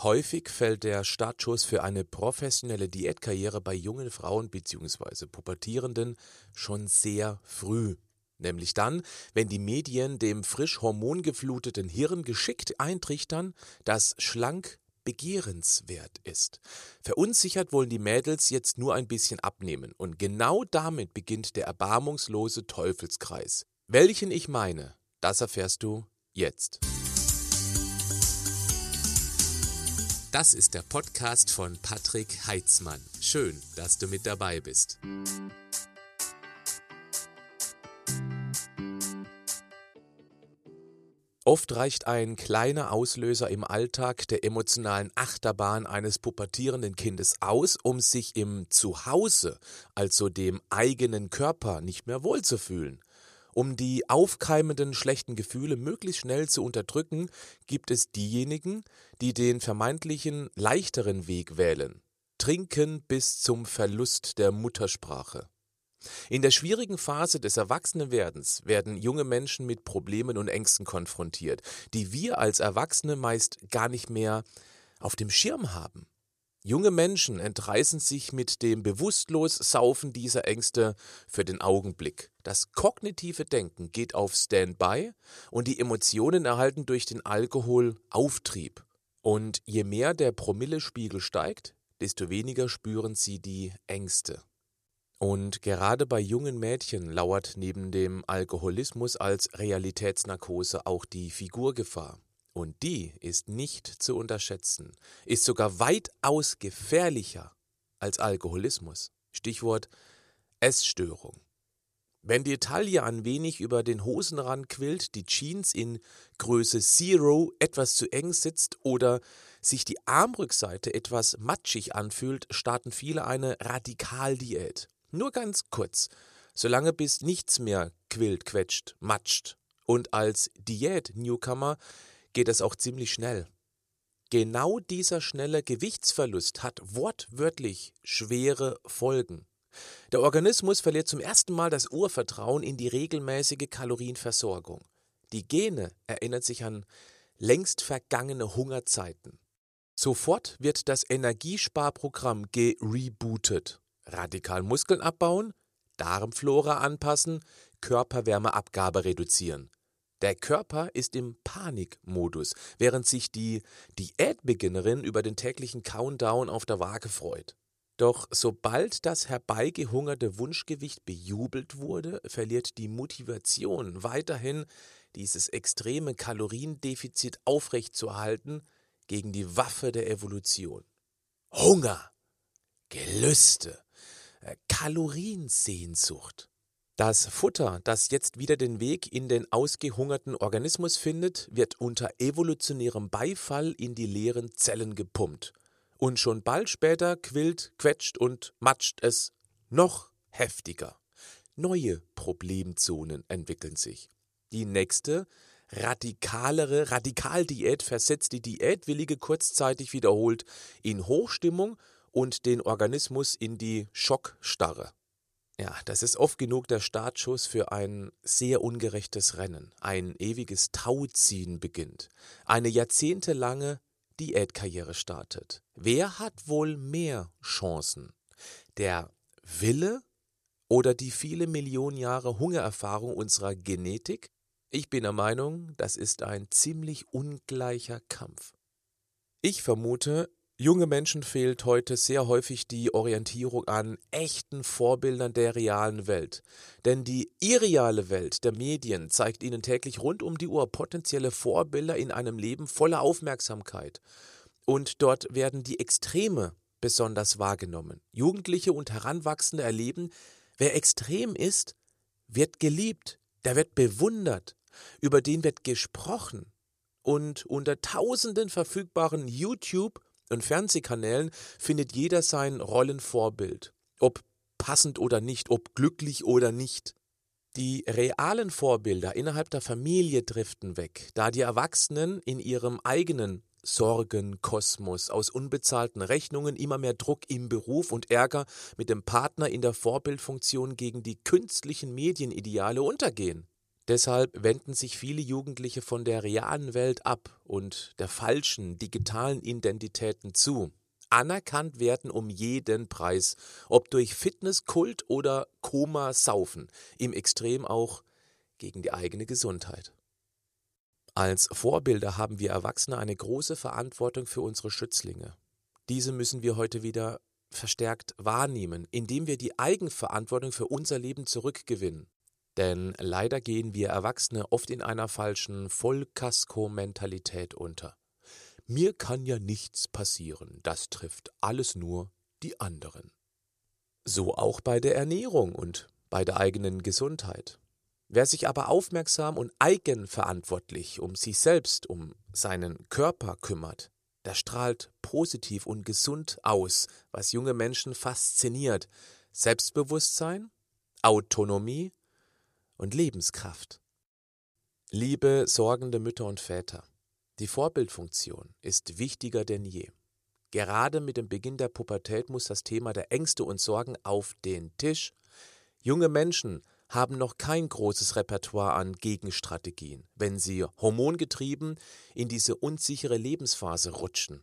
Häufig fällt der Startschuss für eine professionelle Diätkarriere bei jungen Frauen bzw. Pubertierenden schon sehr früh. Nämlich dann, wenn die Medien dem frisch hormongefluteten Hirn geschickt eintrichtern, dass schlank begehrenswert ist. Verunsichert wollen die Mädels jetzt nur ein bisschen abnehmen und genau damit beginnt der erbarmungslose Teufelskreis. Welchen ich meine, das erfährst du jetzt. Das ist der Podcast von Patrick Heitzmann. Schön, dass du mit dabei bist. Oft reicht ein kleiner Auslöser im Alltag der emotionalen Achterbahn eines pubertierenden Kindes aus, um sich im Zuhause, also dem eigenen Körper, nicht mehr wohlzufühlen. Um die aufkeimenden schlechten Gefühle möglichst schnell zu unterdrücken, gibt es diejenigen, die den vermeintlichen leichteren Weg wählen. Trinken bis zum Verlust der Muttersprache. In der schwierigen Phase des Erwachsenenwerdens werden junge Menschen mit Problemen und Ängsten konfrontiert, die wir als Erwachsene meist gar nicht mehr auf dem Schirm haben. Junge Menschen entreißen sich mit dem Bewusstlos-Saufen dieser Ängste für den Augenblick. Das kognitive Denken geht auf Standby und die Emotionen erhalten durch den Alkohol Auftrieb. Und je mehr der Promillespiegel steigt, desto weniger spüren sie die Ängste. Und gerade bei jungen Mädchen lauert neben dem Alkoholismus als Realitätsnarkose auch die Figurgefahr. Und die ist nicht zu unterschätzen, ist sogar weitaus gefährlicher als Alkoholismus. Stichwort Essstörung. Wenn die Taille ein wenig über den Hosenrand quillt, die Jeans in Größe Zero etwas zu eng sitzt oder sich die Armrückseite etwas matschig anfühlt, starten viele eine Radikaldiät. Nur ganz kurz, solange bis nichts mehr quillt, quetscht, matscht. Und als Diät-Newcomer geht es auch ziemlich schnell. Genau dieser schnelle Gewichtsverlust hat wortwörtlich schwere Folgen. Der Organismus verliert zum ersten Mal das Urvertrauen in die regelmäßige Kalorienversorgung. Die Gene erinnern sich an längst vergangene Hungerzeiten. Sofort wird das Energiesparprogramm gerebootet. Radikal Muskeln abbauen, Darmflora anpassen, Körperwärmeabgabe reduzieren. Der Körper ist im Panikmodus, während sich die Diätbeginnerin über den täglichen Countdown auf der Waage freut. Doch sobald das herbeigehungerte Wunschgewicht bejubelt wurde, verliert die Motivation weiterhin dieses extreme Kaloriendefizit aufrechtzuerhalten gegen die Waffe der Evolution. Hunger, Gelüste, äh, Kaloriensehnsucht. Das Futter, das jetzt wieder den Weg in den ausgehungerten Organismus findet, wird unter evolutionärem Beifall in die leeren Zellen gepumpt. Und schon bald später quillt, quetscht und matscht es noch heftiger. Neue Problemzonen entwickeln sich. Die nächste, radikalere Radikaldiät versetzt die Diätwillige kurzzeitig wiederholt in Hochstimmung und den Organismus in die Schockstarre. Ja, das ist oft genug der Startschuss für ein sehr ungerechtes Rennen. Ein ewiges Tauziehen beginnt. Eine jahrzehntelange Diätkarriere startet. Wer hat wohl mehr Chancen? Der Wille oder die viele Millionen Jahre Hungererfahrung unserer Genetik? Ich bin der Meinung, das ist ein ziemlich ungleicher Kampf. Ich vermute, Junge Menschen fehlt heute sehr häufig die Orientierung an echten Vorbildern der realen Welt. Denn die irreale Welt der Medien zeigt ihnen täglich rund um die Uhr potenzielle Vorbilder in einem Leben voller Aufmerksamkeit. Und dort werden die Extreme besonders wahrgenommen. Jugendliche und Heranwachsende erleben, wer extrem ist, wird geliebt, der wird bewundert, über den wird gesprochen. Und unter tausenden verfügbaren YouTube- und Fernsehkanälen findet jeder sein Rollenvorbild, ob passend oder nicht, ob glücklich oder nicht. Die realen Vorbilder innerhalb der Familie driften weg, da die Erwachsenen in ihrem eigenen Sorgenkosmos aus unbezahlten Rechnungen, immer mehr Druck im Beruf und Ärger mit dem Partner in der Vorbildfunktion gegen die künstlichen Medienideale untergehen. Deshalb wenden sich viele Jugendliche von der realen Welt ab und der falschen digitalen Identitäten zu. Anerkannt werden um jeden Preis, ob durch Fitness, Kult oder Koma saufen, im Extrem auch gegen die eigene Gesundheit. Als Vorbilder haben wir Erwachsene eine große Verantwortung für unsere Schützlinge. Diese müssen wir heute wieder verstärkt wahrnehmen, indem wir die Eigenverantwortung für unser Leben zurückgewinnen. Denn leider gehen wir Erwachsene oft in einer falschen Vollkasko-Mentalität unter. Mir kann ja nichts passieren, das trifft alles nur die anderen. So auch bei der Ernährung und bei der eigenen Gesundheit. Wer sich aber aufmerksam und eigenverantwortlich um sich selbst, um seinen Körper kümmert, der strahlt positiv und gesund aus, was junge Menschen fasziniert. Selbstbewusstsein, Autonomie und Lebenskraft. Liebe sorgende Mütter und Väter, die Vorbildfunktion ist wichtiger denn je. Gerade mit dem Beginn der Pubertät muss das Thema der Ängste und Sorgen auf den Tisch. Junge Menschen haben noch kein großes Repertoire an Gegenstrategien, wenn sie hormongetrieben in diese unsichere Lebensphase rutschen.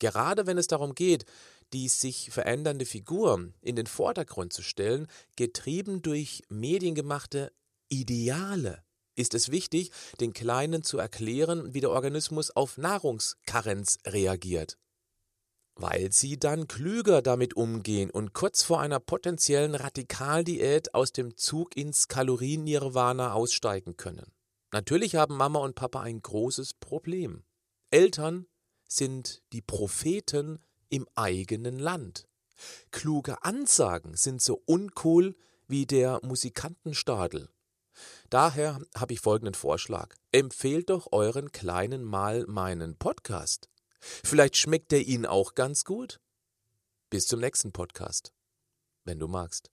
Gerade wenn es darum geht, die sich verändernde Figur in den Vordergrund zu stellen, getrieben durch mediengemachte Ideale, ist es wichtig, den Kleinen zu erklären, wie der Organismus auf Nahrungskarenz reagiert. Weil sie dann klüger damit umgehen und kurz vor einer potenziellen Radikaldiät aus dem Zug ins Kalorien-Nirvana aussteigen können. Natürlich haben Mama und Papa ein großes Problem. Eltern sind die Propheten im eigenen Land. Kluge Ansagen sind so uncool wie der Musikantenstadel. Daher habe ich folgenden Vorschlag. Empfehlt doch euren Kleinen mal meinen Podcast. Vielleicht schmeckt er Ihnen auch ganz gut. Bis zum nächsten Podcast, wenn du magst.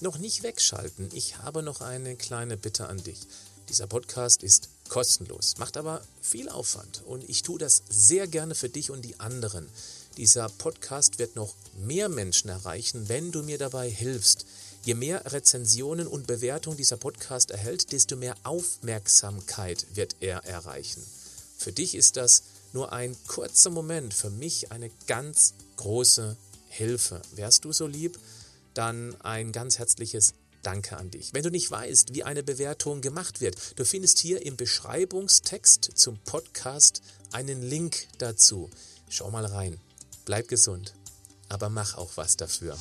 Noch nicht wegschalten, ich habe noch eine kleine Bitte an dich. Dieser Podcast ist kostenlos, macht aber viel Aufwand und ich tue das sehr gerne für dich und die anderen. Dieser Podcast wird noch mehr Menschen erreichen, wenn du mir dabei hilfst. Je mehr Rezensionen und Bewertungen dieser Podcast erhält, desto mehr Aufmerksamkeit wird er erreichen. Für dich ist das nur ein kurzer Moment, für mich eine ganz große Hilfe. Wärst du so lieb, dann ein ganz herzliches Danke an dich. Wenn du nicht weißt, wie eine Bewertung gemacht wird, du findest hier im Beschreibungstext zum Podcast einen Link dazu. Schau mal rein. Bleib gesund, aber mach auch was dafür.